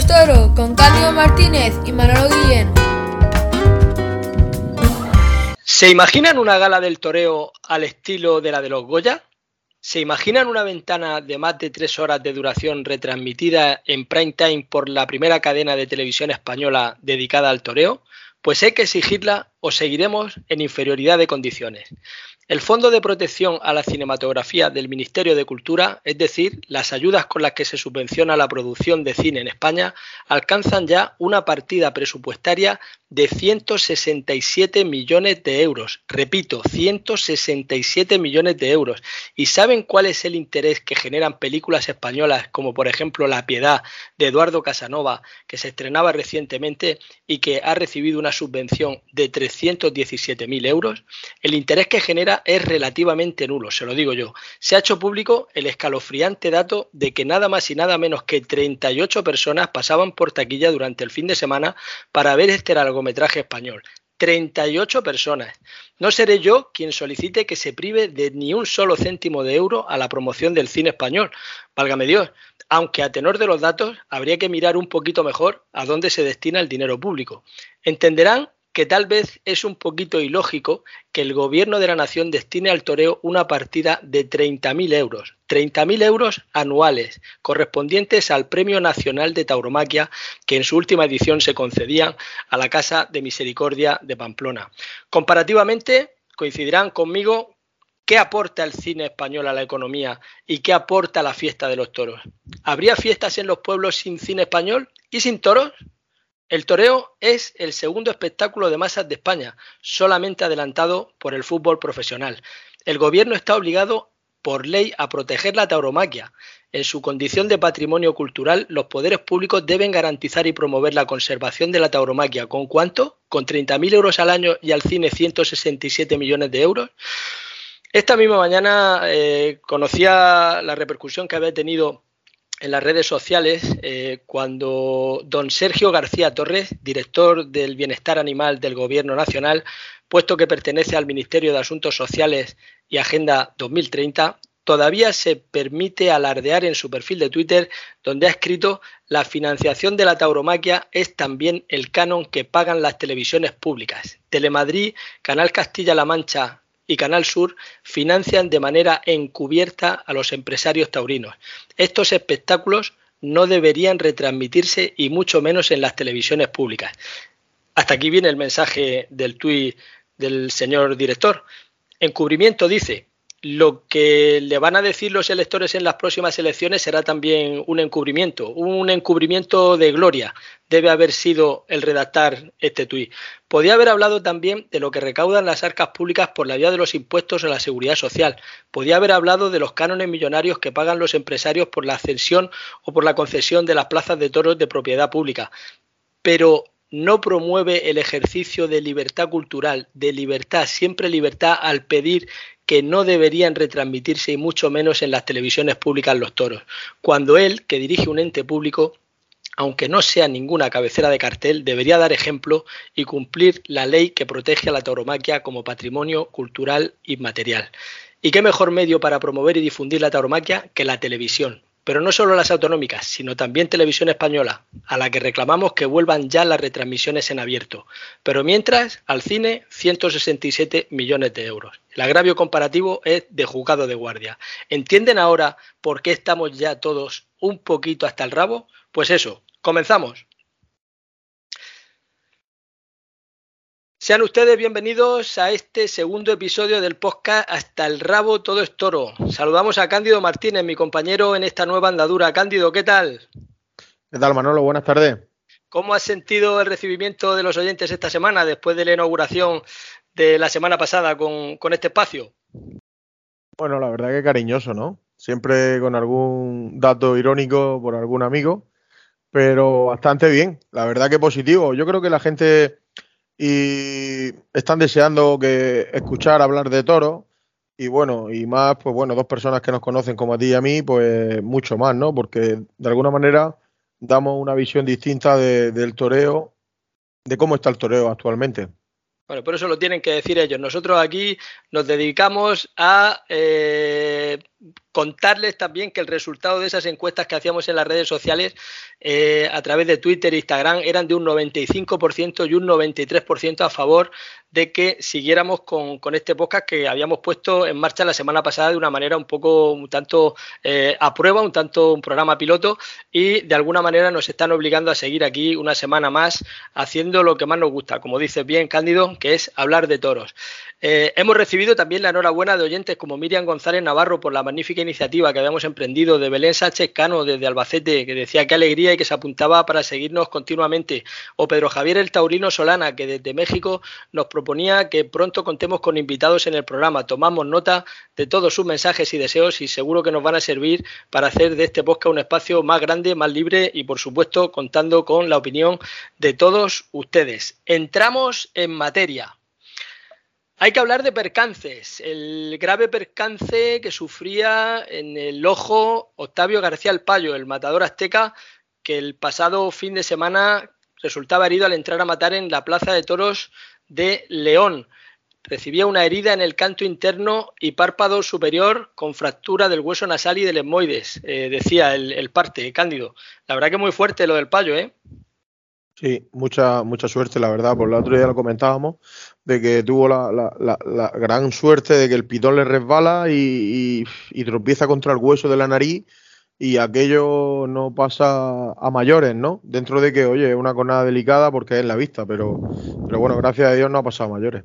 Toro con Cándido Martínez y Manolo Guillén. ¿Se imaginan una gala del toreo al estilo de la de los Goya? ¿Se imaginan una ventana de más de tres horas de duración retransmitida en prime time por la primera cadena de televisión española dedicada al toreo? Pues hay que exigirla o seguiremos en inferioridad de condiciones. El Fondo de Protección a la Cinematografía del Ministerio de Cultura, es decir, las ayudas con las que se subvenciona la producción de cine en España, alcanzan ya una partida presupuestaria de 167 millones de euros. Repito, 167 millones de euros. ¿Y saben cuál es el interés que generan películas españolas como por ejemplo La Piedad de Eduardo Casanova, que se estrenaba recientemente y que ha recibido una subvención de 317.000 euros? El interés que genera es relativamente nulo, se lo digo yo. Se ha hecho público el escalofriante dato de que nada más y nada menos que 38 personas pasaban por taquilla durante el fin de semana para ver este algo metraje español. 38 personas. No seré yo quien solicite que se prive de ni un solo céntimo de euro a la promoción del cine español. Válgame Dios. Aunque a tenor de los datos habría que mirar un poquito mejor a dónde se destina el dinero público. Entenderán que tal vez es un poquito ilógico que el gobierno de la nación destine al toreo una partida de 30.000 euros, 30.000 euros anuales, correspondientes al Premio Nacional de Tauromaquia que en su última edición se concedían a la Casa de Misericordia de Pamplona. Comparativamente, coincidirán conmigo ¿Qué aporta el cine español a la economía y qué aporta la fiesta de los toros? ¿Habría fiestas en los pueblos sin cine español y sin toros? El toreo es el segundo espectáculo de masas de España, solamente adelantado por el fútbol profesional. El gobierno está obligado por ley a proteger la tauromaquia. En su condición de patrimonio cultural, los poderes públicos deben garantizar y promover la conservación de la tauromaquia. ¿Con cuánto? ¿Con 30.000 euros al año y al cine 167 millones de euros? Esta misma mañana eh, conocía la repercusión que había tenido en las redes sociales eh, cuando don Sergio García Torres, director del Bienestar Animal del Gobierno Nacional, puesto que pertenece al Ministerio de Asuntos Sociales y Agenda 2030, todavía se permite alardear en su perfil de Twitter, donde ha escrito la financiación de la tauromaquia es también el canon que pagan las televisiones públicas. Telemadrid, Canal Castilla-La Mancha, y Canal Sur financian de manera encubierta a los empresarios taurinos. Estos espectáculos no deberían retransmitirse y mucho menos en las televisiones públicas. Hasta aquí viene el mensaje del tuit del señor director. Encubrimiento dice, lo que le van a decir los electores en las próximas elecciones será también un encubrimiento, un encubrimiento de gloria. Debe haber sido el redactar este tuit. Podía haber hablado también de lo que recaudan las arcas públicas por la vía de los impuestos a la seguridad social. Podía haber hablado de los cánones millonarios que pagan los empresarios por la ascensión o por la concesión de las plazas de toros de propiedad pública. Pero no promueve el ejercicio de libertad cultural, de libertad, siempre libertad al pedir que no deberían retransmitirse y mucho menos en las televisiones públicas los toros, cuando él, que dirige un ente público, aunque no sea ninguna cabecera de cartel, debería dar ejemplo y cumplir la ley que protege a la tauromaquia como patrimonio cultural inmaterial. ¿Y qué mejor medio para promover y difundir la tauromaquia que la televisión? Pero no solo las autonómicas, sino también Televisión Española, a la que reclamamos que vuelvan ya las retransmisiones en abierto. Pero mientras, al cine, 167 millones de euros. El agravio comparativo es de juzgado de guardia. ¿Entienden ahora por qué estamos ya todos un poquito hasta el rabo? Pues eso, comenzamos. Sean ustedes bienvenidos a este segundo episodio del podcast Hasta el rabo todo es toro. Saludamos a Cándido Martínez, mi compañero en esta nueva andadura. Cándido, ¿qué tal? ¿Qué tal, Manolo? Buenas tardes. ¿Cómo has sentido el recibimiento de los oyentes esta semana después de la inauguración de la semana pasada con, con este espacio? Bueno, la verdad que cariñoso, ¿no? Siempre con algún dato irónico por algún amigo, pero bastante bien. La verdad que positivo. Yo creo que la gente y están deseando que escuchar hablar de toro y bueno, y más, pues bueno, dos personas que nos conocen como a ti y a mí, pues mucho más, ¿no? Porque de alguna manera damos una visión distinta del toreo, de cómo está el toreo actualmente. Bueno, por eso lo tienen que decir ellos. Nosotros aquí nos dedicamos a eh, contarles también que el resultado de esas encuestas que hacíamos en las redes sociales eh, a través de Twitter e Instagram eran de un 95% y un 93% a favor de que siguiéramos con, este podcast que habíamos puesto en marcha la semana pasada de una manera un poco, un tanto eh, a prueba, un tanto un programa piloto y de alguna manera nos están obligando a seguir aquí una semana más haciendo lo que más nos gusta, como dices bien Cándido, que es hablar de toros. Eh, hemos recibido también la enhorabuena de oyentes como Miriam González Navarro por la magnífica iniciativa que habíamos emprendido, de Belén Sánchez Cano desde Albacete, que decía qué alegría y que se apuntaba para seguirnos continuamente, o Pedro Javier el Taurino Solana, que desde México nos proponía que pronto contemos con invitados en el programa. Tomamos nota de todos sus mensajes y deseos y seguro que nos van a servir para hacer de este podcast un espacio más grande, más libre y por supuesto contando con la opinión de todos ustedes. Entramos en materia. Hay que hablar de percances. El grave percance que sufría en el ojo Octavio García el Payo, el matador azteca, que el pasado fin de semana resultaba herido al entrar a matar en la Plaza de Toros de León. Recibía una herida en el canto interno y párpado superior con fractura del hueso nasal y del esmoides, eh, decía el, el, parte, Cándido. La verdad que muy fuerte lo del payo, ¿eh? Sí, mucha, mucha suerte, la verdad. Por el otro día lo comentábamos, de que tuvo la, gran suerte de que el pitón le resbala y, y, tropieza contra el hueso de la nariz y aquello no pasa a mayores, ¿no? Dentro de que, oye, es una cornada delicada porque es en la vista, pero, pero bueno, gracias a Dios no ha pasado a mayores.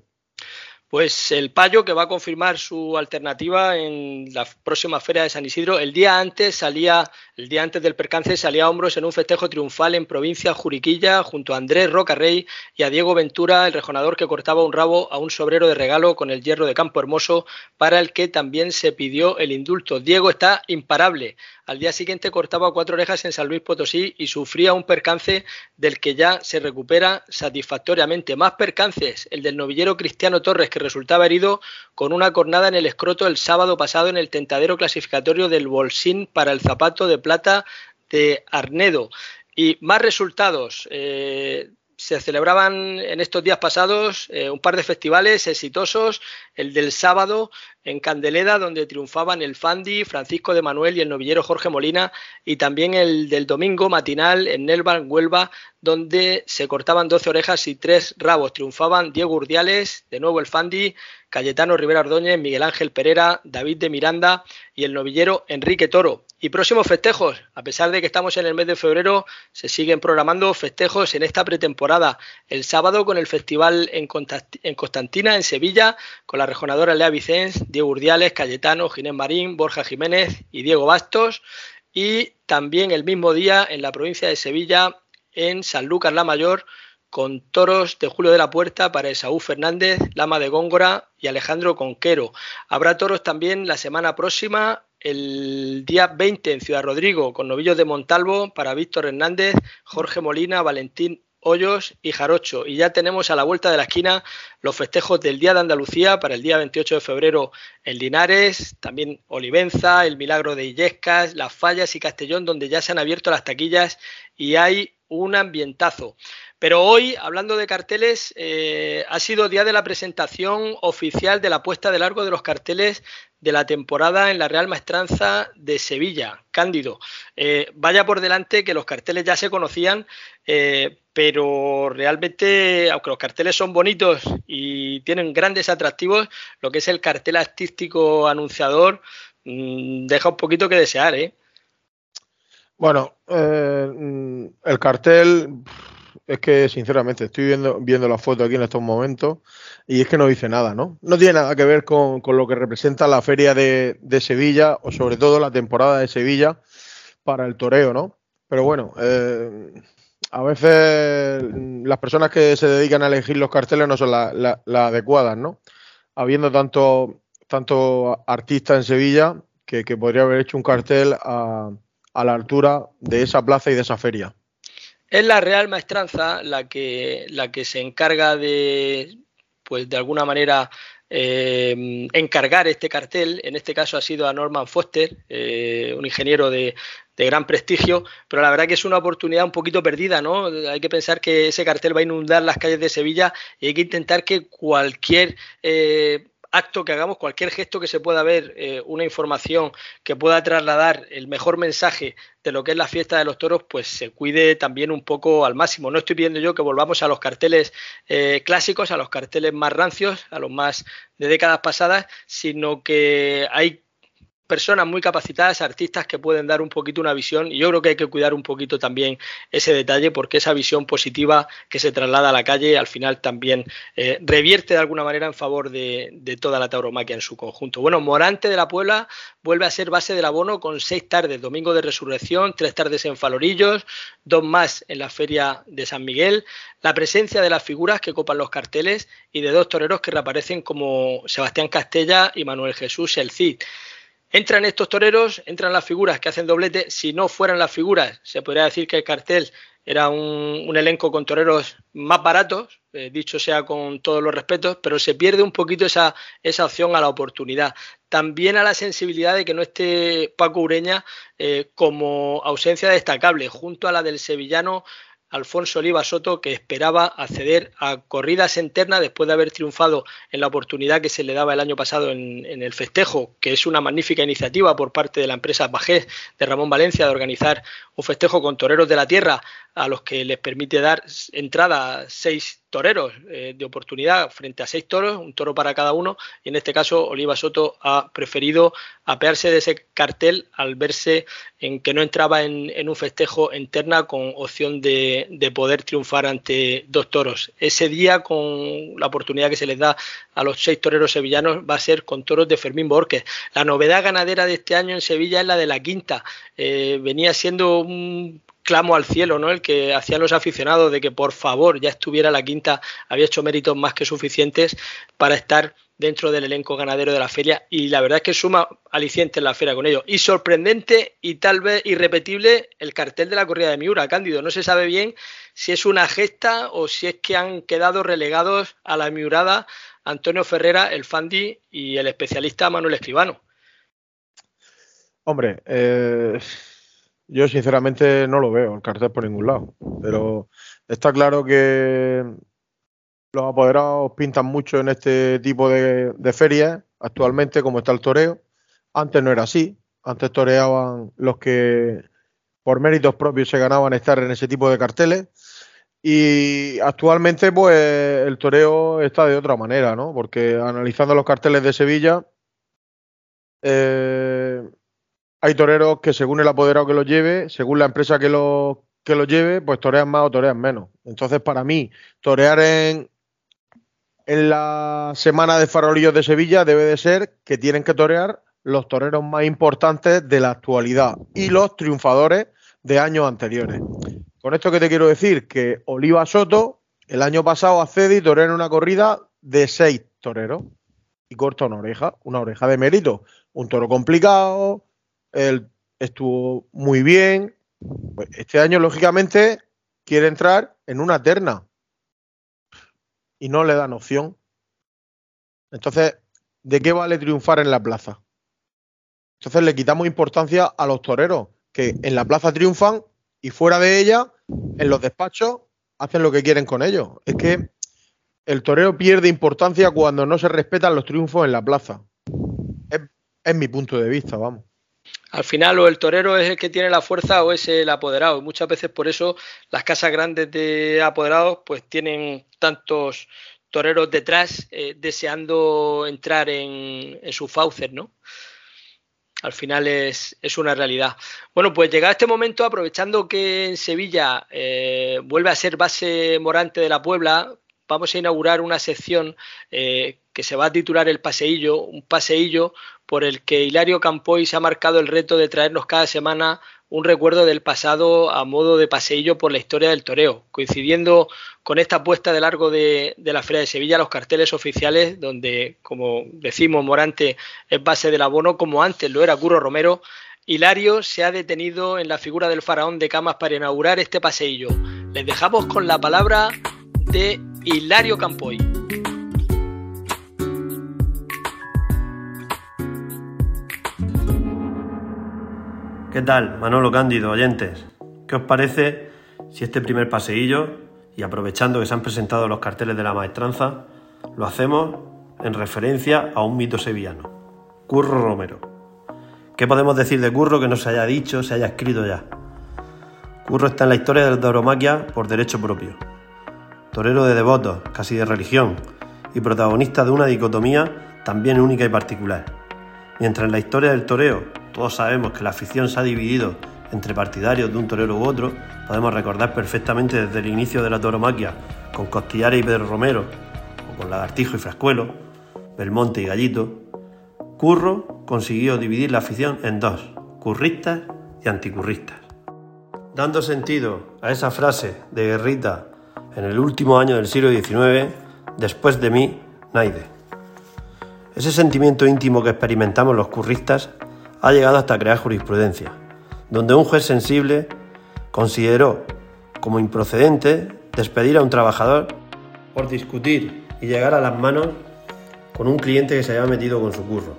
Pues el Payo que va a confirmar su alternativa en la próxima feria de San Isidro. El día antes salía, el día antes del percance salía a hombros en un festejo triunfal en provincia Juriquilla junto a Andrés Rocarrey y a Diego Ventura, el rejonador que cortaba un rabo a un sobrero de regalo con el hierro de Campo Hermoso, para el que también se pidió el indulto. Diego está imparable. Al día siguiente cortaba cuatro orejas en San Luis Potosí y sufría un percance del que ya se recupera satisfactoriamente. Más percances, el del novillero Cristiano Torres, que resultaba herido con una cornada en el escroto el sábado pasado en el tentadero clasificatorio del Bolsín para el zapato de plata de Arnedo. Y más resultados. Eh, se celebraban en estos días pasados eh, un par de festivales exitosos, el del sábado en Candeleda, donde triunfaban el Fandi, Francisco de Manuel y el novillero Jorge Molina, y también el del domingo matinal en Nelva, Huelva, donde se cortaban 12 orejas y tres rabos. Triunfaban Diego Urdiales, de nuevo el Fandi, Cayetano Rivera Ordóñez, Miguel Ángel Pereira, David de Miranda y el novillero Enrique Toro. Y próximos festejos, a pesar de que estamos en el mes de febrero, se siguen programando festejos en esta pretemporada. El sábado con el festival en Constantina, en Sevilla, con la rejonadora Lea Vicens, Diego Urdiales, Cayetano, Ginés Marín, Borja Jiménez y Diego Bastos. Y también el mismo día en la provincia de Sevilla, en San Lucas la Mayor, con toros de Julio de la Puerta para Esaú Fernández, Lama de Góngora y Alejandro Conquero. Habrá toros también la semana próxima, el día 20 en Ciudad Rodrigo, con novillos de Montalvo para Víctor Hernández, Jorge Molina, Valentín Hoyos y Jarocho. Y ya tenemos a la vuelta de la esquina los festejos del Día de Andalucía para el día 28 de febrero en Linares, también Olivenza, el Milagro de Illescas, Las Fallas y Castellón, donde ya se han abierto las taquillas y hay un ambientazo. Pero hoy, hablando de carteles, eh, ha sido día de la presentación oficial de la puesta de largo de los carteles de la temporada en la Real Maestranza de Sevilla, Cándido. Eh, vaya por delante que los carteles ya se conocían, eh, pero realmente, aunque los carteles son bonitos y tienen grandes atractivos, lo que es el cartel artístico anunciador mm, deja un poquito que desear, ¿eh? Bueno, mm, el cartel es que sinceramente estoy viendo, viendo la foto aquí en estos momentos y es que no dice nada, ¿no? No tiene nada que ver con, lo que representa la feria de, Sevilla o sobre todo la temporada de Sevilla para el toreo, ¿no? Pero bueno, eh, a veces las personas que se dedican a elegir los carteles no son las adecuadas, ¿no? Habiendo tanto, tanto artistas en Sevilla que, podría haber hecho un cartel a, a la altura de esa plaza y de esa feria. Es la Real Maestranza la que, la que se encarga de, pues de alguna manera, eh, encargar este cartel. En este caso ha sido a Norman Foster, eh, un ingeniero de, gran prestigio, pero la verdad que es una oportunidad un poquito perdida, ¿no? Hay que pensar que ese cartel va a inundar las calles de Sevilla y hay que intentar que cualquier eh, acto que hagamos, cualquier gesto que se pueda ver, eh, una información que pueda trasladar el mejor mensaje de lo que es la fiesta de los toros, pues se cuide también un poco al máximo. No estoy pidiendo yo que volvamos a los carteles eh, clásicos, a los carteles más rancios, a los más de décadas pasadas, sino que hay personas muy capacitadas, artistas que pueden dar un poquito una visión y yo creo que hay que cuidar un poquito también ese detalle porque esa visión positiva que se traslada a la calle al final también eh, revierte de alguna manera en favor de, toda la tauromaquia en su conjunto. Bueno, Morante de la Puebla vuelve a ser base del abono con seis tardes, domingo de resurrección, tres tardes en Falorillos, dos más en la feria de San Miguel, la presencia de las figuras que copan los carteles y de dos toreros que reaparecen como Sebastián Castella y Manuel Jesús El Cid. Entran estos toreros, entran las figuras que hacen doblete. Si no fueran las figuras, se podría decir que el cartel era un, elenco con toreros más baratos, eh, dicho sea con todos los respetos, pero se pierde un poquito esa, esa opción a la oportunidad. También a la sensibilidad de que no esté Paco Ureña eh, como ausencia destacable, junto a la del sevillano Alfonso Oliva Soto, que esperaba acceder a corridas internas después de haber triunfado en la oportunidad que se le daba el año pasado en, el festejo, que es una magnífica iniciativa por parte de la empresa Bajés de Ramón Valencia de organizar un festejo con toreros de la tierra a los que les permite dar entrada seis toreros eh, de oportunidad frente a seis toros, un toro para cada uno, y en este caso Oliva Soto ha preferido apearse de ese cartel al verse en que no entraba en, un festejo interna con opción de, poder triunfar ante dos toros. Ese día, con la oportunidad que se les da a los seis toreros sevillanos, va a ser con toros de Fermín Borges. La novedad ganadera de este año en Sevilla es la de la quinta. Eh, venía siendo un clamo al cielo, ¿no? El que hacían los aficionados de que por favor ya estuviera la quinta, había hecho méritos más que suficientes para estar dentro del elenco ganadero de la feria y la verdad es que suma aliciente en la feria con ello. Y sorprendente y tal vez irrepetible el cartel de la corrida de Miura, Cándido. No se sabe bien si es una gesta o si es que han quedado relegados a la Miurada Antonio Ferrera, el Fandi y el especialista Manuel Escribano. Hombre, eh, yo sinceramente no lo veo el cartel por ningún lado, pero está claro que los apoderados pintan mucho en este tipo de, ferias actualmente como está el toreo. Antes no era así, antes toreaban los que por méritos propios se ganaban estar en ese tipo de carteles. Y actualmente, pues, el toreo está de otra manera, ¿no? Porque analizando los carteles de Sevilla, eh, hay toreros que según el apoderado que los lleve, según la empresa que los que lo lleve, pues torean más o torean menos. Entonces, para mí, torear en, en la semana de farolillos de Sevilla debe de ser que tienen que torear los toreros más importantes de la actualidad y los triunfadores de años anteriores. Con esto que te quiero decir, que Oliva Soto el año pasado accede y torea en una corrida de seis toreros y corta una oreja, una oreja de mérito. Un toro complicado, él estuvo muy bien. Pues este año, lógicamente, quiere entrar en una terna y no le dan opción. Entonces, ¿de qué vale triunfar en la plaza? Entonces le quitamos importancia a los toreros, que en la plaza triunfan y fuera de ella, en los despachos, hacen lo que quieren con ellos. Es que el torero pierde importancia cuando no se respetan los triunfos en la plaza. es mi punto de vista, vamos al final o el torero es el que tiene la fuerza o es el apoderado. Muchas veces por eso las casas grandes de apoderados pues tienen tantos toreros detrás eh, deseando entrar en, su faucer, ¿no? Al final es, una realidad. Bueno, pues llegado este momento, aprovechando que en Sevilla eh, vuelve a ser base morante de la Puebla, vamos a inaugurar una sección eh, que se va a titular El Paseillo, un paseillo por el que Hilario Campoy se ha marcado el reto de traernos cada semana un recuerdo del pasado a modo de paseillo por la historia del toreo, coincidiendo con esta puesta de largo de, la Feria de Sevilla, los carteles oficiales, donde, como decimos, Morante es base del abono, como antes lo era Curro Romero, Hilario se ha detenido en la figura del faraón de Camas para inaugurar este paseillo. Les dejamos con la palabra de Hilario Campoy. ¿Qué tal, Manolo Cándido, oyentes? ¿Qué os parece si este primer paseillo, y aprovechando que se han presentado los carteles de la maestranza, lo hacemos en referencia a un mito sevillano, Curro Romero. ¿Qué podemos decir de Curro que no se haya dicho, se haya escrito ya? Curro está en la historia de la tauromaquia por derecho propio. Torero de devotos, casi de religión, y protagonista de una dicotomía también única y particular. Mientras en la historia del toreo todos sabemos que la afición se ha dividido entre partidarios de un torero u otro, podemos recordar perfectamente desde el inicio de la tauromaquia con Costillares y Pedro Romero, o con Lagartijo y Frascuelo, Belmonte y Gallito, Curro consiguió dividir la afición en dos, curristas y anticurristas. Dando sentido a esa frase de Guerrita en el último año del siglo XIX, después de mí, Naide. Ese sentimiento íntimo que experimentamos los curristas ha llegado hasta crear jurisprudencia, donde un juez sensible consideró como improcedente despedir a un trabajador por discutir y llegar a las manos con un cliente que se había metido con su curro.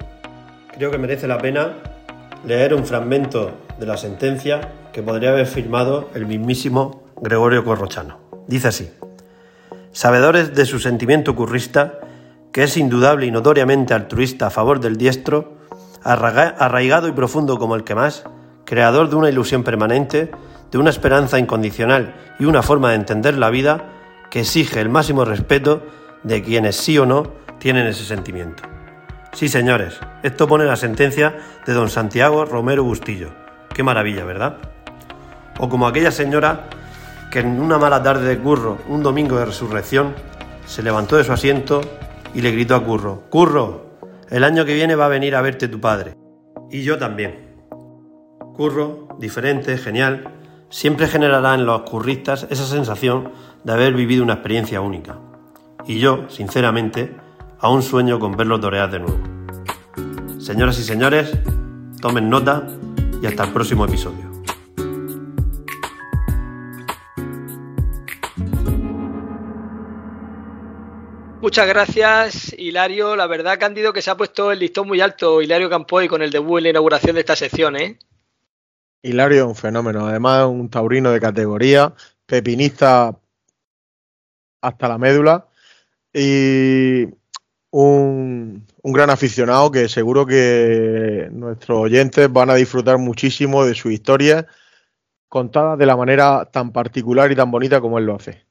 Creo que merece la pena leer un fragmento de la sentencia que podría haber firmado el mismísimo Gregorio Corrochano. Dice así, sabedores de su sentimiento currista, que es indudable y notoriamente altruista a favor del diestro, arraigado y profundo como el que más, creador de una ilusión permanente, de una esperanza incondicional y una forma de entender la vida que exige el máximo respeto de quienes sí o no tienen ese sentimiento. Sí, señores, esto pone la sentencia de don Santiago Romero Bustillo. Qué maravilla, ¿verdad? O como aquella señora que en una mala tarde de Curro, un domingo de resurrección, se levantó de su asiento y le gritó a Curro, Curro, el año que viene va a venir a verte tu padre. Y yo también. Curro, diferente, genial, siempre generará en los curristas esa sensación de haber vivido una experiencia única. Y yo, sinceramente, aún sueño con verlo torear de nuevo. Señoras y señores, tomen nota y hasta el próximo episodio. Muchas gracias, Hilario. La verdad, Cándido, que se ha puesto el listón muy alto, Hilario Campoy, con el debut en la inauguración de esta sección, ¿eh? Hilario es un fenómeno, además un taurino de categoría, pepinista hasta la médula y un, un, gran aficionado que seguro que nuestros oyentes van a disfrutar muchísimo de su historia contada de la manera tan particular y tan bonita como él lo hace.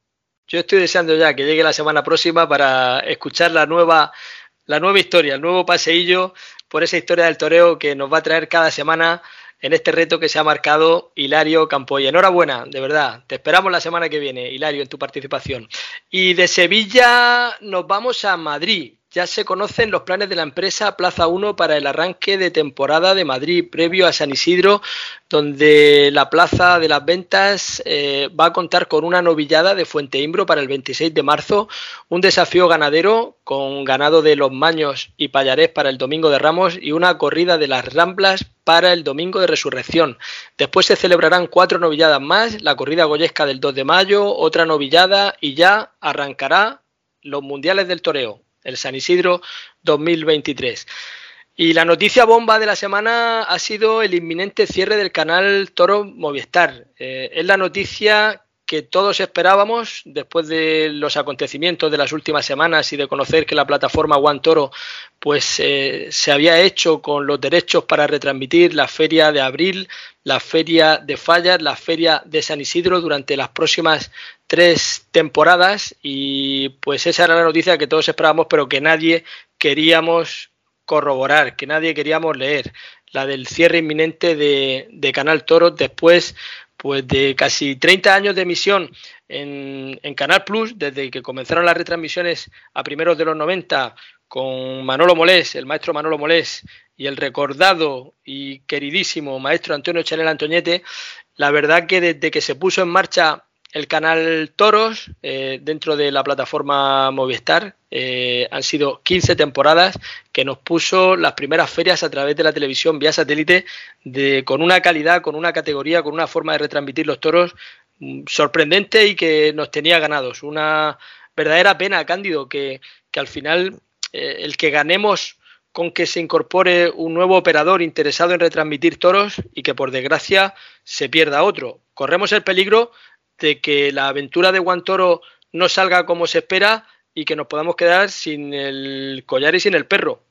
Yo estoy deseando ya que llegue la semana próxima para escuchar la nueva, la nueva historia, el nuevo paseillo por esa historia del toreo que nos va a traer cada semana en este reto que se ha marcado Hilario Campoy. Enhorabuena, de verdad. Te esperamos la semana que viene, Hilario, en tu participación. Y de Sevilla nos vamos a Madrid ya se conocen los planes de la empresa Plaza 1 para el arranque de temporada de Madrid previo a San Isidro, donde la Plaza de las Ventas eh, va a contar con una novillada de Fuente Imbro para el 26 de marzo, un desafío ganadero con ganado de los Maños y Payarés para el domingo de Ramos y una corrida de las Ramblas para el domingo de Resurrección. Después se celebrarán cuatro novilladas más, la corrida goyesca del 2 de mayo, otra novillada y ya arrancará los Mundiales del Toreo, el San Isidro 2023. Y la noticia bomba de la semana ha sido el inminente cierre del canal Toro Movistar. Eh, es la noticia que todos esperábamos después de los acontecimientos de las últimas semanas y de conocer que la plataforma One Toro pues eh, se había hecho con los derechos para retransmitir la feria de abril, la feria de Fallas, la feria de San Isidro durante las próximas tres temporadas y pues esa era la noticia que todos esperábamos pero que nadie queríamos corroborar, que nadie queríamos leer, la del cierre inminente de, de Canal Toro después pues de casi 30 años de emisión en, Canal Plus, desde que comenzaron las retransmisiones a primeros de los 90 con Manolo Molés, el maestro Manolo Molés, y el recordado y queridísimo maestro Antonio Chanel Antoñete, la verdad que desde que se puso en marcha el canal Toros eh, dentro de la plataforma Movistar. Eh, han sido 15 temporadas que nos puso las primeras ferias a través de la televisión vía satélite de, con una calidad, con una categoría, con una forma de retransmitir los toros mm, sorprendente y que nos tenía ganados. Una verdadera pena, Cándido, que, al final eh, el que ganemos con que se incorpore un nuevo operador interesado en retransmitir toros y que por desgracia se pierda otro. Corremos el peligro de que la aventura de Guantoro no salga como se espera y que nos podamos quedar sin el collar y sin el perro.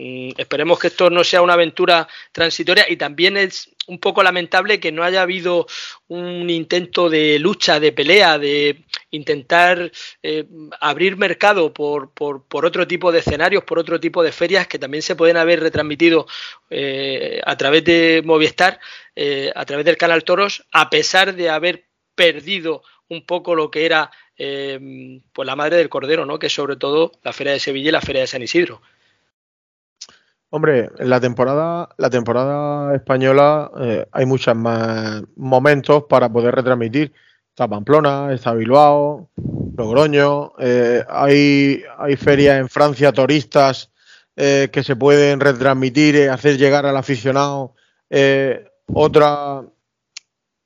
Mm, esperemos que esto no sea una aventura transitoria y también es un poco lamentable que no haya habido un intento de lucha, de pelea, de intentar eh, abrir mercado por, por, otro tipo de escenarios, por otro tipo de ferias que también se pueden haber retransmitido eh, a través de Movistar, eh, a través del canal Toros, a pesar de haber perdido un poco lo que era pues la madre del cordero, ¿no? que sobre todo la feria de Sevilla y la feria de San Isidro. Hombre, en la temporada, la temporada española eh, hay muchos más momentos para poder retransmitir. Está Pamplona, está Bilbao, Logroño, eh, hay, hay ferias en Francia, turistas eh, que se pueden retransmitir, hacer llegar al aficionado otra,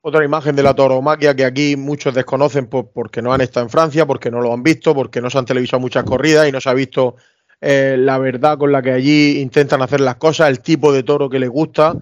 otra imagen de la tauromaquia que aquí muchos desconocen porque no han estado en Francia, porque no lo han visto, porque no se han televisado muchas corridas y no se ha visto eh, la verdad con la que allí intentan hacer las cosas, el tipo de toro que les gusta.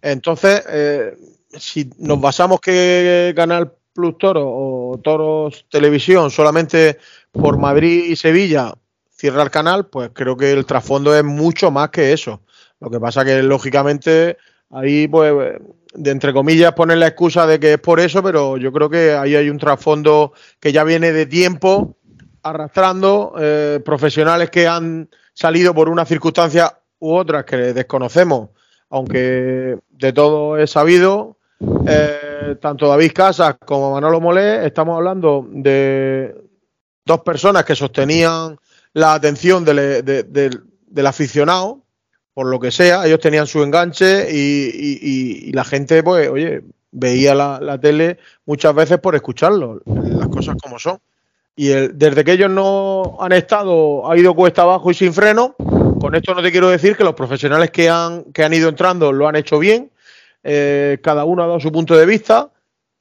Entonces, eh, si nos basamos que Canal Plus Toro o Toros Televisión solamente por Madrid y Sevilla cierra el canal, pues creo que el trasfondo es mucho más que eso. Lo que pasa que lógicamente ahí pues de entre comillas ponen la excusa de que es por eso, pero yo creo que ahí hay un trasfondo que ya viene de tiempo arrastrando eh, profesionales que han salido por una circunstancia u otras que desconocemos, aunque de todo es sabido. Eh, tanto David Casas como Manolo Molé, estamos hablando de dos personas que sostenían la atención del, aficionado, por lo que sea, ellos tenían su enganche y, la gente, pues, oye, veía la, tele muchas veces por escucharlo, las cosas como son. Y desde que ellos no han estado, ha ido cuesta abajo y sin freno. Con esto no te quiero decir que los profesionales que han, que han ido entrando lo han hecho bien. Eh, cada uno ha dado su punto de vista.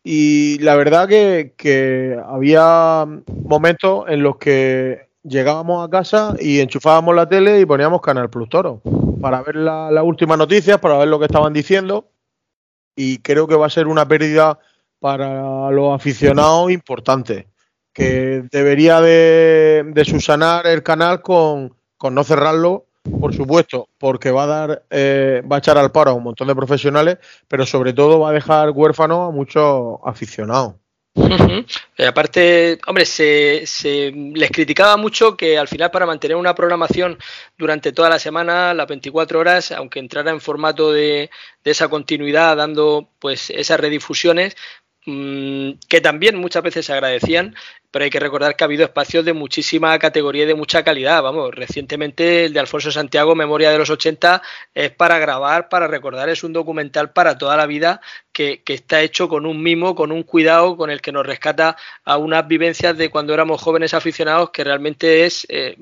Y la verdad que, había momentos en los que llegábamos a casa y enchufábamos la tele y poníamos Canal Plus Toro para ver las últimas noticias, para ver lo que estaban diciendo. Y creo que va a ser una pérdida para los aficionados importante que debería de, de subsanar el canal con, no cerrarlo, por supuesto, porque va a dar, eh, va a echar al paro a un montón de profesionales, pero sobre todo va a dejar huérfano a muchos aficionados. Eh, aparte, hombre, se, se, les criticaba mucho que al final para mantener una programación durante toda la semana, las 24 horas, aunque entrara en formato de, de esa continuidad, dando pues esas redifusiones, que también muchas veces se agradecían, pero hay que recordar que ha habido espacios de muchísima categoría y de mucha calidad. Vamos, recientemente el de Alfonso Santiago, Memoria de los 80, es para grabar, para recordar, es un documental para toda la vida que, está hecho con un mimo, con un cuidado, con el que nos rescata a unas vivencias de cuando éramos jóvenes aficionados que realmente es eh,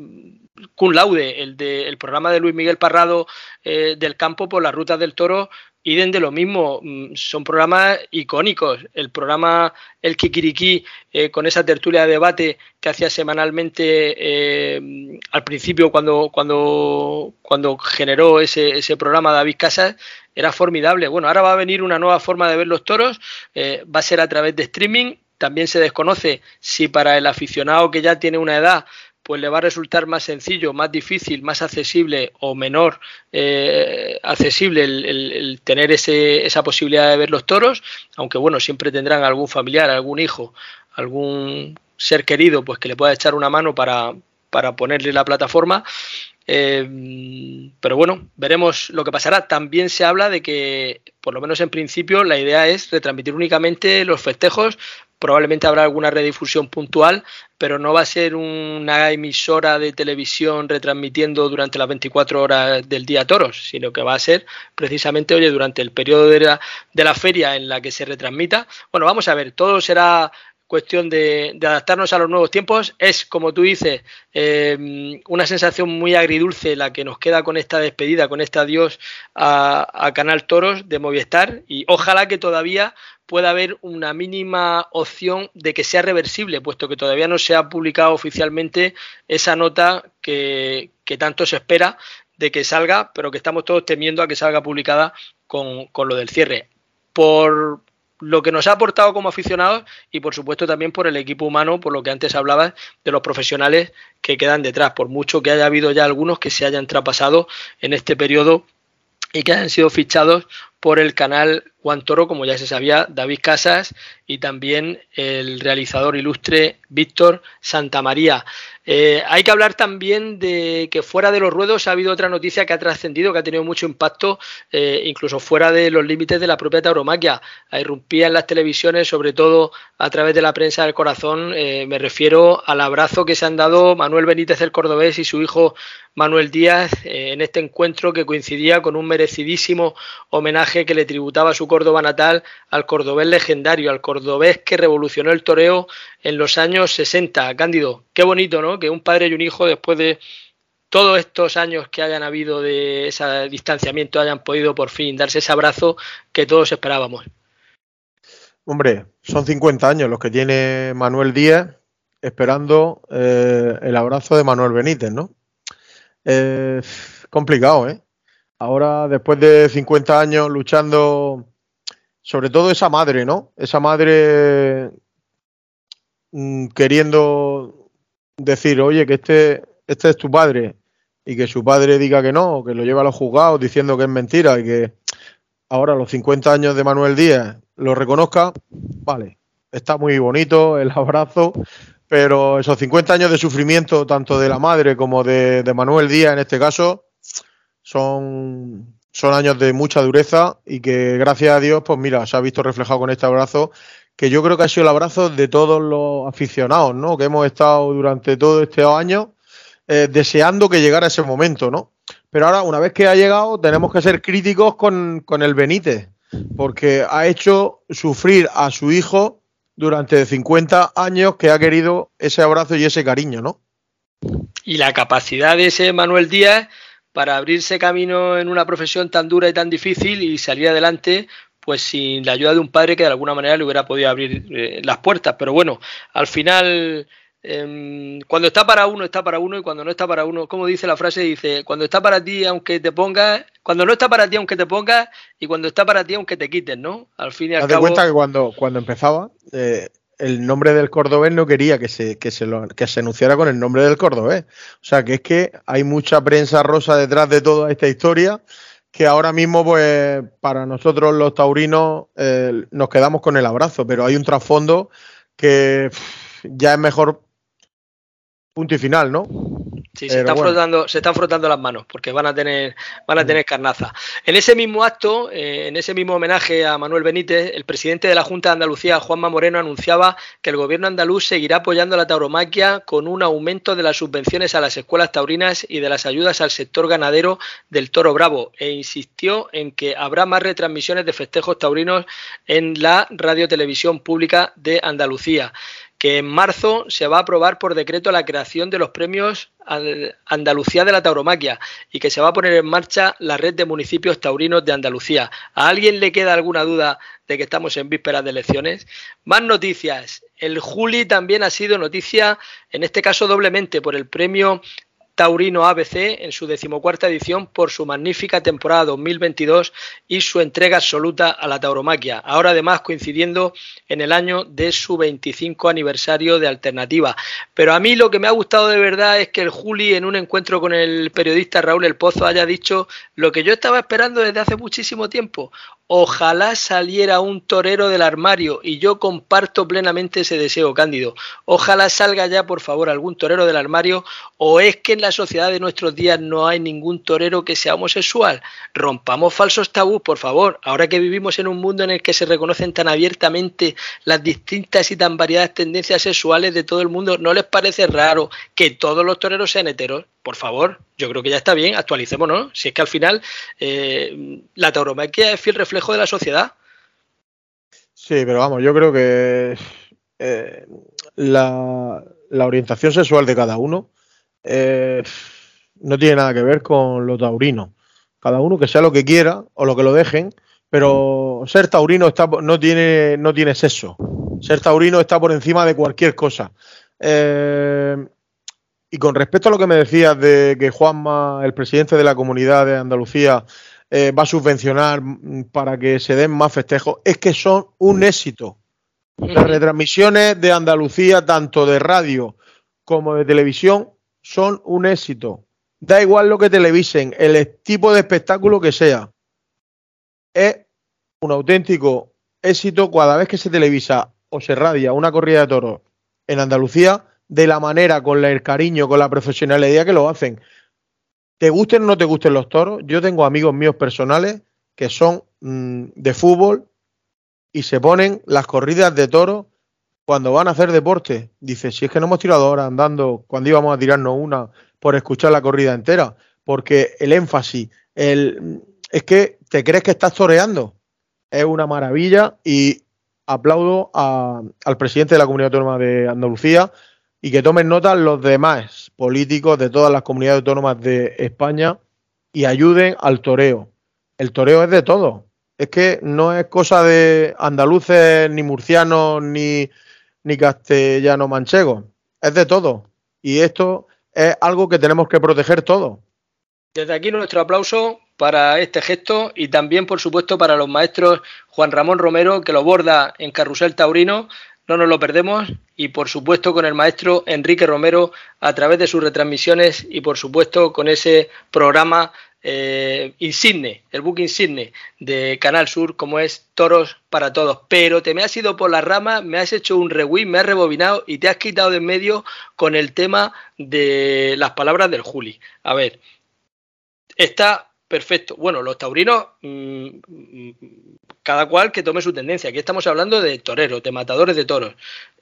cum laude, el, de, programa de Luis Miguel Parrado eh, del campo por las rutas del toro y de lo mismo, mm, son programas icónicos. El programa El Kikiriki, eh, con esa tertulia de debate que hacía semanalmente eh, al principio cuando, cuando, cuando generó ese, ese programa David Casas, era formidable. Bueno, ahora va a venir una nueva forma de ver los toros, eh, va a ser a través de streaming. También se desconoce si para el aficionado que ya tiene una edad pues le va a resultar más sencillo, más difícil, más accesible o menor eh, accesible el, tener ese, esa posibilidad de ver los toros, aunque bueno, siempre tendrán algún familiar, algún hijo, algún ser querido, pues que le pueda echar una mano para, para ponerle la plataforma. Eh, pero bueno, veremos lo que pasará. También se habla de que, por lo menos en principio, la idea es retransmitir únicamente los festejos probablemente habrá alguna redifusión puntual, pero no va a ser una emisora de televisión retransmitiendo durante las 24 horas del día toros, sino que va a ser precisamente, oye, durante el periodo de la, de la feria en la que se retransmita. Bueno, vamos a ver, todo será cuestión de, adaptarnos a los nuevos tiempos. Es, como tú dices, eh, una sensación muy agridulce la que nos queda con esta despedida, con este adiós a, Canal Toros de Movistar y ojalá que todavía pueda haber una mínima opción de que sea reversible, puesto que todavía no se ha publicado oficialmente esa nota que, tanto se espera de que salga, pero que estamos todos temiendo a que salga publicada con, lo del cierre. Por, lo que nos ha aportado como aficionados y por supuesto también por el equipo humano, por lo que antes hablabas de los profesionales que quedan detrás, por mucho que haya habido ya algunos que se hayan traspasado en este periodo y que hayan sido fichados por el canal Juan Toro, como ya se sabía, David Casas y también el realizador ilustre Víctor Santamaría. Eh, hay que hablar también de que fuera de los ruedos ha habido otra noticia que ha trascendido, que ha tenido mucho impacto, eh, incluso fuera de los límites de la propia tauromaquia. Irrumpía en las televisiones, sobre todo a través de la prensa del corazón. Eh, me refiero al abrazo que se han dado Manuel Benítez el Cordobés y su hijo Manuel Díaz en este encuentro que coincidía con un merecidísimo homenaje que le tributaba su Córdoba natal al cordobés legendario, al cordobés que revolucionó el toreo en los años 60. Cándido, qué bonito, ¿no? Que un padre y un hijo, después de todos estos años que hayan habido de ese distanciamiento, hayan podido por fin darse ese abrazo que todos esperábamos. Hombre, son 50 años los que tiene Manuel Díaz esperando eh, el abrazo de Manuel Benítez, ¿no? Eh, complicado, ¿eh? Ahora, después de 50 años luchando, sobre todo esa madre, ¿no? Esa madre mm, queriendo decir, oye, que este, este es tu padre, y que su padre diga que no, que lo lleva a los juzgados diciendo que es mentira, y que ahora los 50 años de Manuel Díaz lo reconozca, vale, está muy bonito el abrazo, pero esos 50 años de sufrimiento, tanto de la madre como de, de Manuel Díaz en este caso, son, son años de mucha dureza y que gracias a Dios, pues mira, se ha visto reflejado con este abrazo, que yo creo que ha sido el abrazo de todos los aficionados, ¿no? Que hemos estado durante todo este año eh, deseando que llegara ese momento, ¿no? Pero ahora, una vez que ha llegado, tenemos que ser críticos con, con el Benítez, porque ha hecho sufrir a su hijo durante 50 años que ha querido ese abrazo y ese cariño, ¿no? Y la capacidad de ese Manuel Díaz para abrirse camino en una profesión tan dura y tan difícil y salir adelante pues sin la ayuda de un padre que de alguna manera le hubiera podido abrir eh, las puertas. Pero bueno, al final, eh, cuando está para uno, está para uno, y cuando no está para uno, como dice la frase, dice, cuando está para ti, aunque te pongas, cuando no está para ti, aunque te pongas, y cuando está para ti, aunque te quites, ¿no? Al fin y al cabo... cuenta que cuando, cuando empezaba, eh, el nombre del cordobés no quería que se, que se, lo, que se anunciara con el nombre del cordobés. O sea, que es que hay mucha prensa rosa detrás de toda esta historia que ahora mismo, pues, para nosotros los taurinos eh, nos quedamos con el abrazo, pero hay un trasfondo que ya es mejor punto y final, ¿no? Sí, se están, frotando, se están frotando las manos porque van a tener, van a tener carnaza. En ese mismo acto, eh, en ese mismo homenaje a Manuel Benítez, el presidente de la Junta de Andalucía, Juanma Moreno, anunciaba que el gobierno andaluz seguirá apoyando la tauromaquia con un aumento de las subvenciones a las escuelas taurinas y de las ayudas al sector ganadero del toro bravo e insistió en que habrá más retransmisiones de festejos taurinos en la radio televisión pública de Andalucía que en marzo se va a aprobar por decreto la creación de los premios Andalucía de la Tauromaquia y que se va a poner en marcha la red de municipios taurinos de Andalucía. ¿A alguien le queda alguna duda de que estamos en vísperas de elecciones? Más noticias. El Juli también ha sido noticia, en este caso doblemente, por el premio Taurino ABC en su decimocuarta edición por su magnífica temporada 2022 y su entrega absoluta a la tauromaquia, ahora además coincidiendo en el año de su 25 aniversario de alternativa. Pero a mí lo que me ha gustado de verdad es que el Juli en un encuentro con el periodista Raúl El Pozo haya dicho lo que yo estaba esperando desde hace muchísimo tiempo. Ojalá saliera un torero del armario y yo comparto plenamente ese deseo, Cándido. Ojalá salga ya, por favor, algún torero del armario o es que en la sociedad de nuestros días no hay ningún torero que sea homosexual. Rompamos falsos tabús, por favor. Ahora que vivimos en un mundo en el que se reconocen tan abiertamente las distintas y tan variadas tendencias sexuales de todo el mundo, ¿no les parece raro que todos los toreros sean heteros? por favor, yo creo que ya está bien, actualicémonos. Si es que al final eh, la tauromaquia es fiel reflejo de la sociedad. Sí, pero vamos, yo creo que eh, la, orientación sexual de cada uno eh, no tiene nada que ver con lo taurino. Cada uno que sea lo que quiera o lo que lo dejen, pero ser taurino está, no, tiene, no tiene sexo. Ser taurino está por encima de cualquier cosa. Eh, y con respecto a lo que me decías de que Juanma, el presidente de la comunidad de Andalucía, eh, va a subvencionar mm, para que se den más festejos, es que son un éxito. Las retransmisiones de Andalucía, tanto de radio como de televisión, son un éxito. Da igual lo que televisen, el tipo de espectáculo que sea. Es un auténtico éxito cada vez que se televisa o se radia una corrida de toros en Andalucía, de la manera, con el cariño, con la profesionalidad que lo hacen. Te gusten o no te gusten los toros, yo tengo amigos míos personales que son mm, de fútbol y se ponen las corridas de toros cuando van a hacer deporte. Dice, si es que no hemos tirado ahora andando cuando íbamos a tirarnos una por escuchar la corrida entera, porque el énfasis, el, es que te crees que estás toreando. Es una maravilla y aplaudo al presidente de la Comunidad Autónoma de Andalucía y que tomen nota los demás políticos de todas las comunidades autónomas de España y ayuden al toreo. El toreo es de todo. Es que no es cosa de andaluces, ni murcianos, ni, ni castellano manchegos. Es de todo. Y esto es algo que tenemos que proteger todos. Desde aquí nuestro aplauso para este gesto y también, por supuesto, para los maestros Juan Ramón Romero, que lo borda en Carrusel Taurino, no nos lo perdemos y por supuesto con el maestro Enrique Romero a través de sus retransmisiones y por supuesto con ese programa eh, insigne, el book insigne de Canal Sur como es Toros para Todos. Pero te me has ido por la rama, me has hecho un rewind, me has rebobinado y te has quitado de en medio con el tema de las palabras del Juli. A ver, está perfecto. Bueno, los taurinos, mm, mm, cada cual que tome su tendencia. Aquí estamos hablando de toreros, de matadores de toros.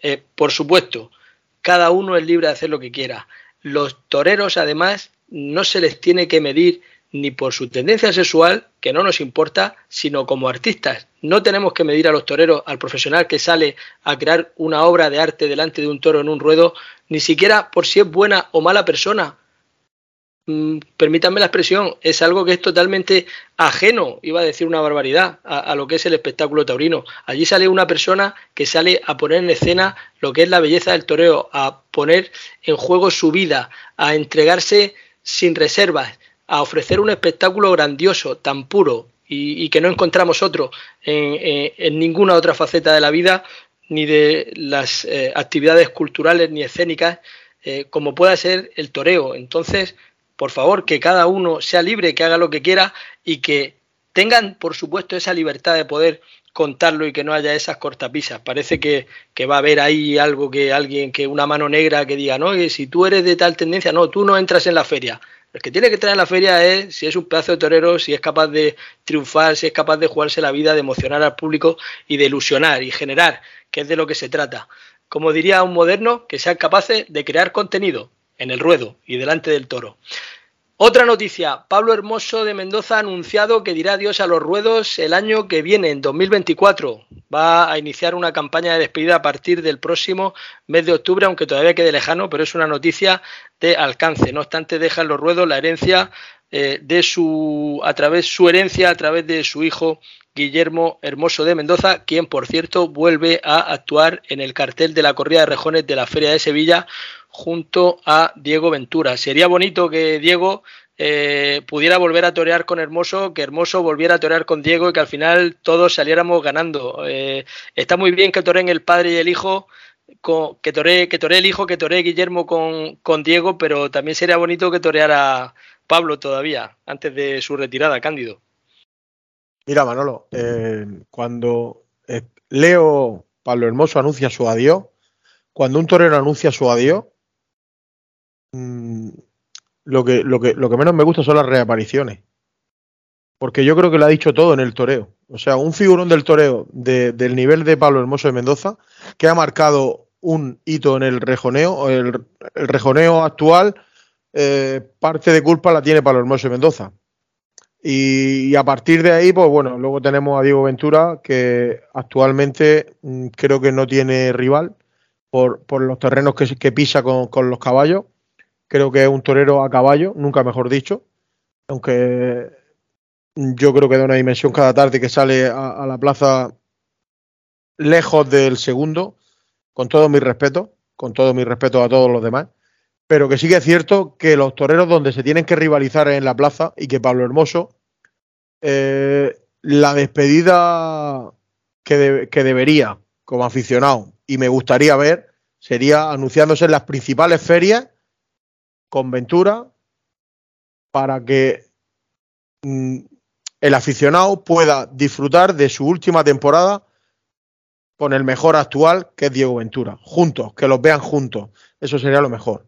Eh, por supuesto, cada uno es libre de hacer lo que quiera. Los toreros, además, no se les tiene que medir ni por su tendencia sexual, que no nos importa, sino como artistas. No tenemos que medir a los toreros, al profesional que sale a crear una obra de arte delante de un toro en un ruedo, ni siquiera por si es buena o mala persona, permítanme la expresión, es algo que es totalmente ajeno, iba a decir una barbaridad, a, lo que es el espectáculo taurino. Allí sale una persona que sale a poner en escena lo que es la belleza del toreo, a poner en juego su vida, a entregarse sin reservas, a ofrecer un espectáculo grandioso, tan puro y, que no encontramos otro en, ninguna otra faceta de la vida, ni de las eh, actividades culturales ni escénicas, eh, como pueda ser el toreo. Entonces, por favor, que cada uno sea libre, que haga lo que quiera y que tengan, por supuesto, esa libertad de poder contarlo y que no haya esas cortapisas. Parece que, va a haber ahí algo que alguien, que una mano negra que diga, no, que si tú eres de tal tendencia, no, tú no entras en la feria. El que tiene que entrar en la feria es si es un pedazo de torero, si es capaz de triunfar, si es capaz de jugarse la vida, de emocionar al público y de ilusionar y generar, que es de lo que se trata. Como diría un moderno, que sean capaces de crear contenido, en el ruedo y delante del toro. Otra noticia, Pablo Hermoso de Mendoza ha anunciado que dirá adiós a los ruedos el año que viene, en 2024. Va a iniciar una campaña de despedida a partir del próximo mes de octubre, aunque todavía quede lejano, pero es una noticia de alcance. No obstante, deja en los ruedos la herencia eh, de su, a través su herencia a través de su hijo Guillermo Hermoso de Mendoza, quien por cierto vuelve a actuar en el cartel de la corrida de rejones de la Feria de Sevilla junto a Diego Ventura. Sería bonito que Diego eh, pudiera volver a torear con Hermoso, que Hermoso volviera a torear con Diego y que al final todos saliéramos ganando. Eh, está muy bien que toreen el padre y el hijo, que toree que el hijo, que toree Guillermo con, con Diego, pero también sería bonito que toreara Pablo todavía, antes de su retirada, Cándido. Mira, Manolo, eh, cuando Leo Pablo Hermoso anuncia su adiós, cuando un torero anuncia su adiós, Mm, lo, que, lo, que, lo que menos me gusta son las reapariciones. Porque yo creo que lo ha dicho todo en el toreo. O sea, un figurón del toreo del nivel de Pablo Hermoso de Mendoza, que ha marcado un hito en el rejoneo, el, el rejoneo actual, eh, parte de culpa la tiene Pablo Hermoso de Mendoza. Y, a partir de ahí, pues bueno, luego tenemos a Diego Ventura, que actualmente mm, creo que no tiene rival por, por los terrenos que, pisa con, con los caballos Creo que es un torero a caballo, nunca mejor dicho. Aunque yo creo que da una dimensión cada tarde que sale a, la plaza lejos del segundo, con todo mi respeto, con todo mi respeto a todos los demás. Pero que sí que es cierto que los toreros donde se tienen que rivalizar en la plaza y que Pablo Hermoso eh, la despedida que, que debería como aficionado y me gustaría ver sería anunciándose en las principales ferias con Ventura para que mm, el aficionado pueda disfrutar de su última temporada con el mejor actual, que es Diego Ventura. Juntos, que los vean juntos. Eso sería lo mejor.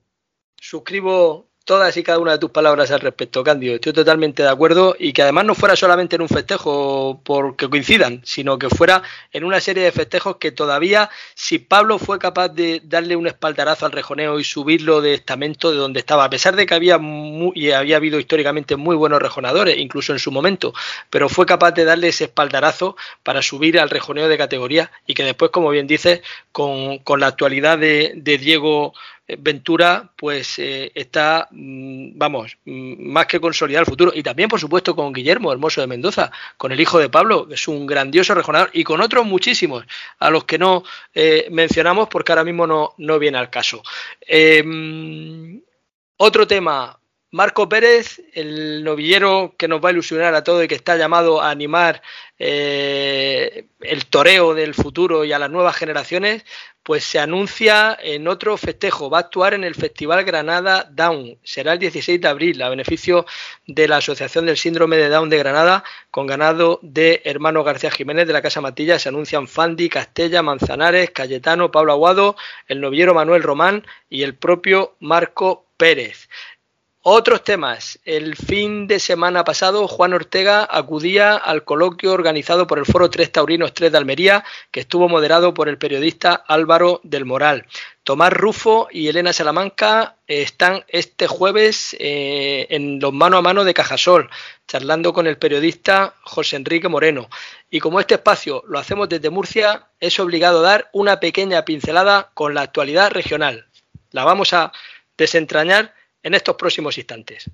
Suscribo todas y cada una de tus palabras al respecto, Cándido. Estoy totalmente de acuerdo y que además no fuera solamente en un festejo porque coincidan, sino que fuera en una serie de festejos que todavía, si Pablo fue capaz de darle un espaldarazo al rejoneo y subirlo de estamento de donde estaba, a pesar de que había y había habido históricamente muy buenos rejonadores, incluso en su momento, pero fue capaz de darle ese espaldarazo para subir al rejoneo de categoría y que después, como bien dices, con, con la actualidad de Diego Ventura pues eh, está, mm, vamos, mm, más que consolidar el futuro. Y también, por supuesto, con Guillermo Hermoso de Mendoza, con el hijo de Pablo, que es un grandioso rejonador, y con otros muchísimos, a los que no eh, mencionamos porque ahora mismo no, no viene al caso. Em, otro tema, Marco Pérez, el novillero que nos va a ilusionar a todos y que está llamado a animar eh, el toreo del futuro y a las nuevas generaciones, pues se anuncia en otro festejo. Va a actuar en el Festival Granada Down. Será el 16 de abril, a beneficio de la Asociación del Síndrome de Down de Granada, con ganado de hermano García Jiménez de la Casa Matilla. Se anuncian Fandi, Castella, Manzanares, Cayetano, Pablo Aguado, el novillero Manuel Román y el propio Marco Pérez. Otros temas. El fin de semana pasado, Juan Ortega acudía al coloquio organizado por el Foro 3 Taurinos 3 de Almería, que estuvo moderado por el periodista Álvaro del Moral. Tomás Rufo y Elena Salamanca están este jueves eh, en los mano a mano de Cajasol, charlando con el periodista José Enrique Moreno. Y como este espacio lo hacemos desde Murcia, es obligado dar una pequeña pincelada con la actualidad regional. La vamos a desentrañar en estos próximos instantes.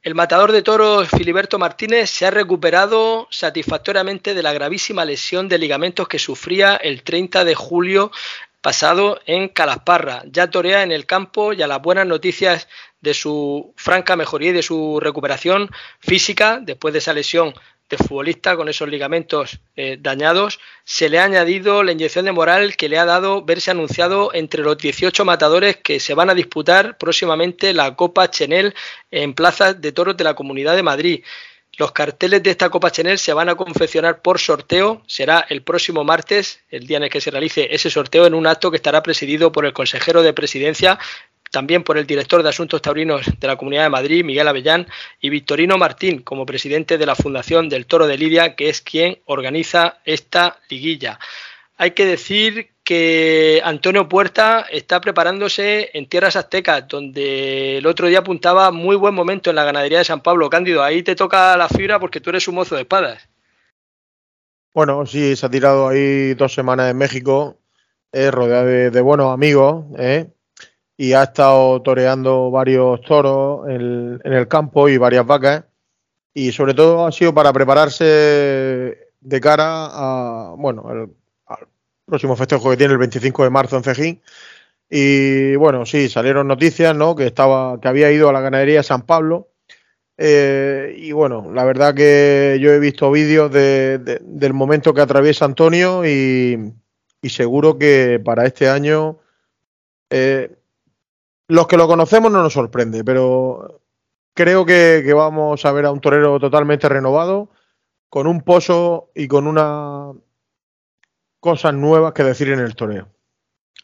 El matador de toros Filiberto Martínez se ha recuperado satisfactoriamente de la gravísima lesión de ligamentos que sufría el 30 de julio pasado en Calasparra. Ya torea en el campo y a las buenas noticias de su franca mejoría y de su recuperación física después de esa lesión de futbolista con esos ligamentos eh, dañados, se le ha añadido la inyección de moral que le ha dado verse anunciado entre los 18 matadores que se van a disputar próximamente la Copa Chenel en plazas de toros de la Comunidad de Madrid. Los carteles de esta Copa Chenel se van a confeccionar por sorteo. Será el próximo martes, el día en el que se realice ese sorteo, en un acto que estará presidido por el consejero de presidencia, también por el director de Asuntos Taurinos de la Comunidad de Madrid, Miguel Avellán, y Victorino Martín, como presidente de la Fundación del Toro de Lidia, que es quien organiza esta liguilla. Hay que decir que Antonio Puerta está preparándose en tierras aztecas, donde el otro día apuntaba muy buen momento en la ganadería de San Pablo. Cándido, ahí te toca la fibra porque tú eres un mozo de espadas. Bueno, sí, se ha tirado ahí dos semanas en México, eh, rodeado de, buenos amigos, eh, y ha estado toreando varios toros en, el campo y varias vacas y sobre todo ha sido para prepararse de cara a bueno al próximo festejo que tiene el 25 de marzo en Cejín. Y bueno sí salieron noticias no que estaba que había ido a la ganadería San Pablo. Eh, y bueno la verdad que yo he visto vídeos del momento que atraviesa Antonio y, seguro que para este año eh, los que lo conocemos no nos sorprende, pero creo que, vamos a ver a un torero totalmente renovado, con un pozo y con una cosas nuevas que decir en el toreo.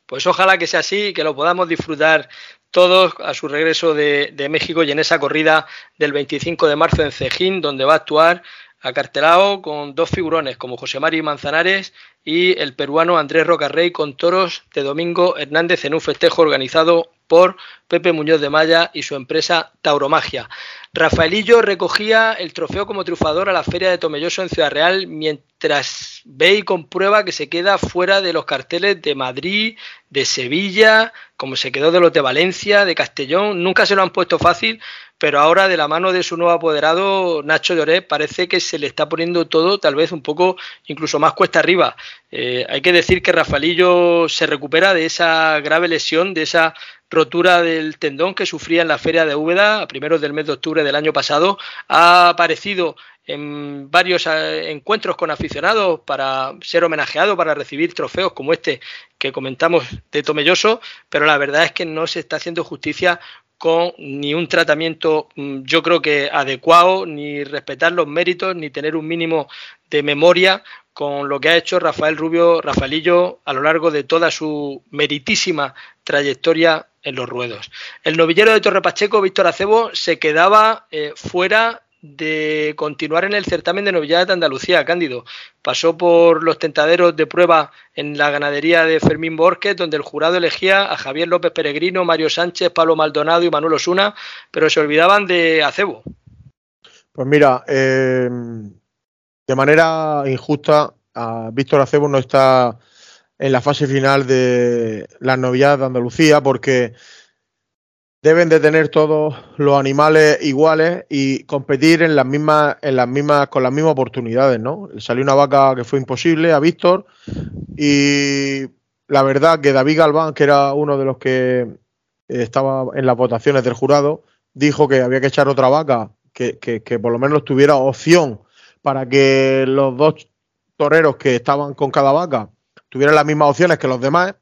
Pues ojalá que sea así y que lo podamos disfrutar todos a su regreso de, de, México y en esa corrida del 25 de marzo en Cejín, donde va a actuar acartelado con dos figurones como José Mari Manzanares y el peruano Andrés Rocarrey con toros de Domingo Hernández en un festejo organizado por Pepe Muñoz de Maya y su empresa Tauromagia. Rafaelillo recogía el trofeo como triunfador a la Feria de Tomelloso en Ciudad Real mientras ve y comprueba que se queda fuera de los carteles de Madrid, de Sevilla, como se quedó de los de Valencia, de Castellón. Nunca se lo han puesto fácil, pero ahora de la mano de su nuevo apoderado, Nacho Lloré, parece que se le está poniendo todo tal vez un poco incluso más cuesta arriba. Eh, hay que decir que Rafaelillo se recupera de esa grave lesión, de esa rotura del tendón que sufría en la feria de Úbeda a primeros del mes de octubre del año pasado. Ha aparecido en varios eh, encuentros con aficionados para ser homenajeado, para recibir trofeos como este que comentamos de Tomelloso, pero la verdad es que no se está haciendo justicia con ni un tratamiento mm, yo creo que adecuado, ni respetar los méritos, ni tener un mínimo de memoria con lo que ha hecho Rafael Rubio, Rafaelillo, a lo largo de toda su meritísima trayectoria en los ruedos. El novillero de Torre Pacheco, Víctor Acebo, se quedaba eh, fuera de continuar en el certamen de novilladas de Andalucía, Cándido. Pasó por los tentaderos de prueba en la ganadería de Fermín Borges, donde el jurado elegía a Javier López Peregrino, Mario Sánchez, Pablo Maldonado y Manuel Osuna, pero se olvidaban de Acebo. Pues mira, eh, de manera injusta, Víctor Acebo no está en la fase final de las novilladas de Andalucía porque deben de tener todos los animales iguales y competir en las mismas, en las mismas, con las mismas oportunidades, ¿no? Salió una vaca que fue imposible a Víctor y la verdad que David Galván, que era uno de los que estaba en las votaciones del jurado, dijo que había que echar otra vaca, que, que, que por lo menos tuviera opción para que los dos toreros que estaban con cada vaca tuvieran las mismas opciones que los demás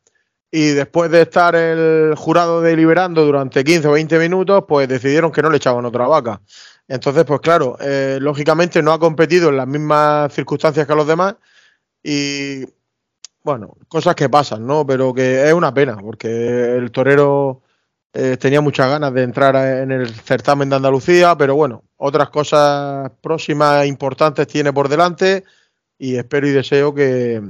y después de estar el jurado deliberando durante 15 o 20 minutos, pues decidieron que no le echaban otra vaca. Entonces, pues claro, eh, lógicamente no ha competido en las mismas circunstancias que los demás y bueno, cosas que pasan, ¿no? Pero que es una pena porque el torero eh, tenía muchas ganas de entrar en el certamen de Andalucía, pero bueno, otras cosas próximas e importantes tiene por delante y espero y deseo que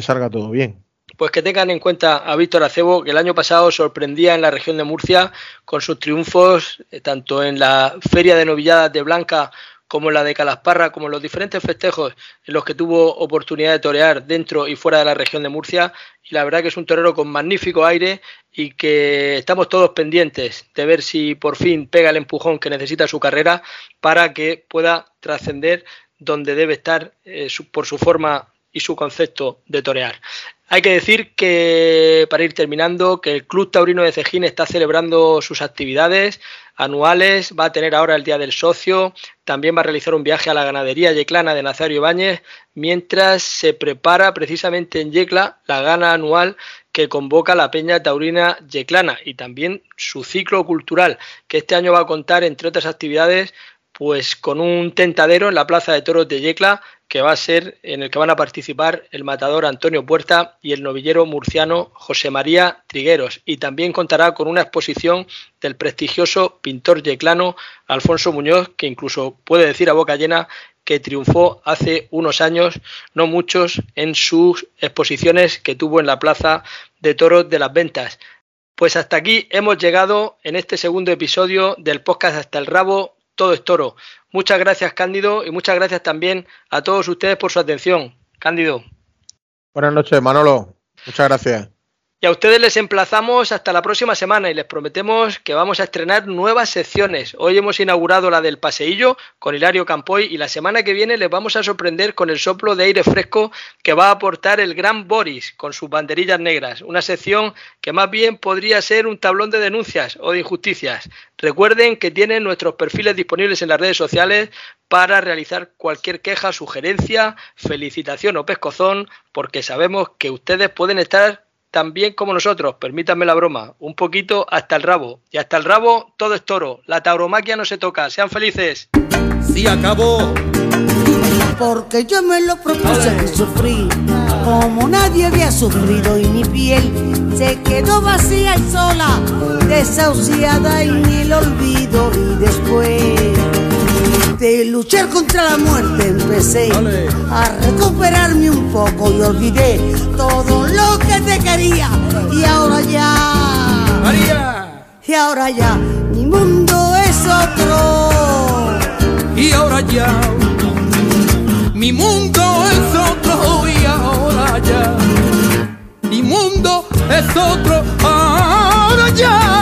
salga todo bien pues que tengan en cuenta a Víctor Acebo, que el año pasado sorprendía en la región de Murcia con sus triunfos, eh, tanto en la Feria de Novilladas de Blanca como en la de Calasparra, como en los diferentes festejos en los que tuvo oportunidad de torear dentro y fuera de la región de Murcia. Y la verdad que es un torero con magnífico aire y que estamos todos pendientes de ver si por fin pega el empujón que necesita su carrera para que pueda trascender donde debe estar eh, por su forma y su concepto de torear. Hay que decir que, para ir terminando, que el Club Taurino de Cejín está celebrando sus actividades anuales, va a tener ahora el Día del Socio, también va a realizar un viaje a la ganadería yeclana de Nazario Ibáñez, mientras se prepara precisamente en Yecla la gana anual que convoca la Peña Taurina Yeclana y también su ciclo cultural, que este año va a contar, entre otras actividades, pues con un tentadero en la Plaza de Toros de Yecla que va a ser en el que van a participar el matador Antonio Puerta y el novillero murciano José María Trigueros. Y también contará con una exposición del prestigioso pintor yeclano Alfonso Muñoz, que incluso puede decir a boca llena que triunfó hace unos años, no muchos, en sus exposiciones que tuvo en la Plaza de Toros de las Ventas. Pues hasta aquí hemos llegado en este segundo episodio del podcast Hasta el Rabo, todo es toro. Muchas gracias, Cándido, y muchas gracias también a todos ustedes por su atención. Cándido. Buenas noches, Manolo. Muchas gracias. Y a ustedes les emplazamos hasta la próxima semana y les prometemos que vamos a estrenar nuevas secciones. Hoy hemos inaugurado la del paseillo con Hilario Campoy y la semana que viene les vamos a sorprender con el soplo de aire fresco que va a aportar el gran Boris con sus banderillas negras. Una sección que más bien podría ser un tablón de denuncias o de injusticias. Recuerden que tienen nuestros perfiles disponibles en las redes sociales para realizar cualquier queja, sugerencia, felicitación o pescozón, porque sabemos que ustedes pueden estar también como nosotros, permítanme la broma, un poquito hasta el rabo. Y hasta el rabo todo es toro. La tauromaquia no se toca. Sean felices. Si acabó. Porque yo me lo propuse y sufrí como nadie había sufrido y mi piel se quedó vacía y sola, desahuciada en el olvido y después de luchar contra la muerte empecé a recuperarme un poco y olvidé todo lo que te quería. Y ahora ya María. y ahora ya mi mundo es otro. Y ahora ya mi mundo es otro. Y ahora ya mi mundo es otro. Ahora ya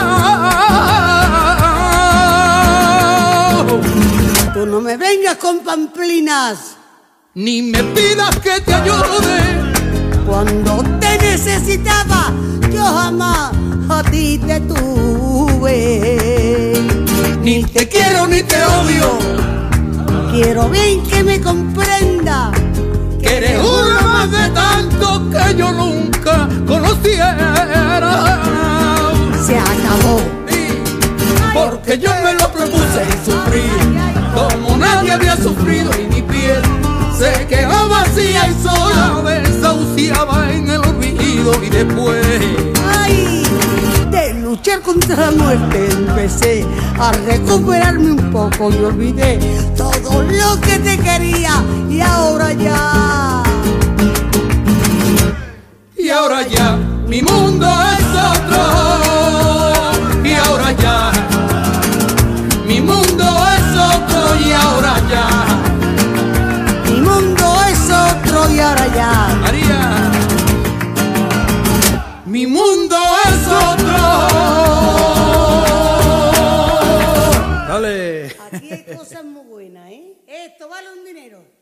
Tú no me vengas con pamplinas. Ni me pidas que te ayude. Cuando te necesitaba, yo jamás a ti te tuve. Ni te quiero ni te odio. Quiero bien que me comprenda. Que eres una más de tanto que yo nunca conociera. Se acabó. Porque yo me lo propuse y sufrí como nadie había sufrido y mi piel se quedó vacía y sola desahuciaba en el olvido y después Ay, de luchar contra la muerte empecé a recuperarme un poco y olvidé todo lo que te quería y ahora ya. y ahora ya mi mundo es otro María. Mi mundo es otro. Dale. Aquí hay cosas muy buenas, ¿eh? Esto vale un dinero.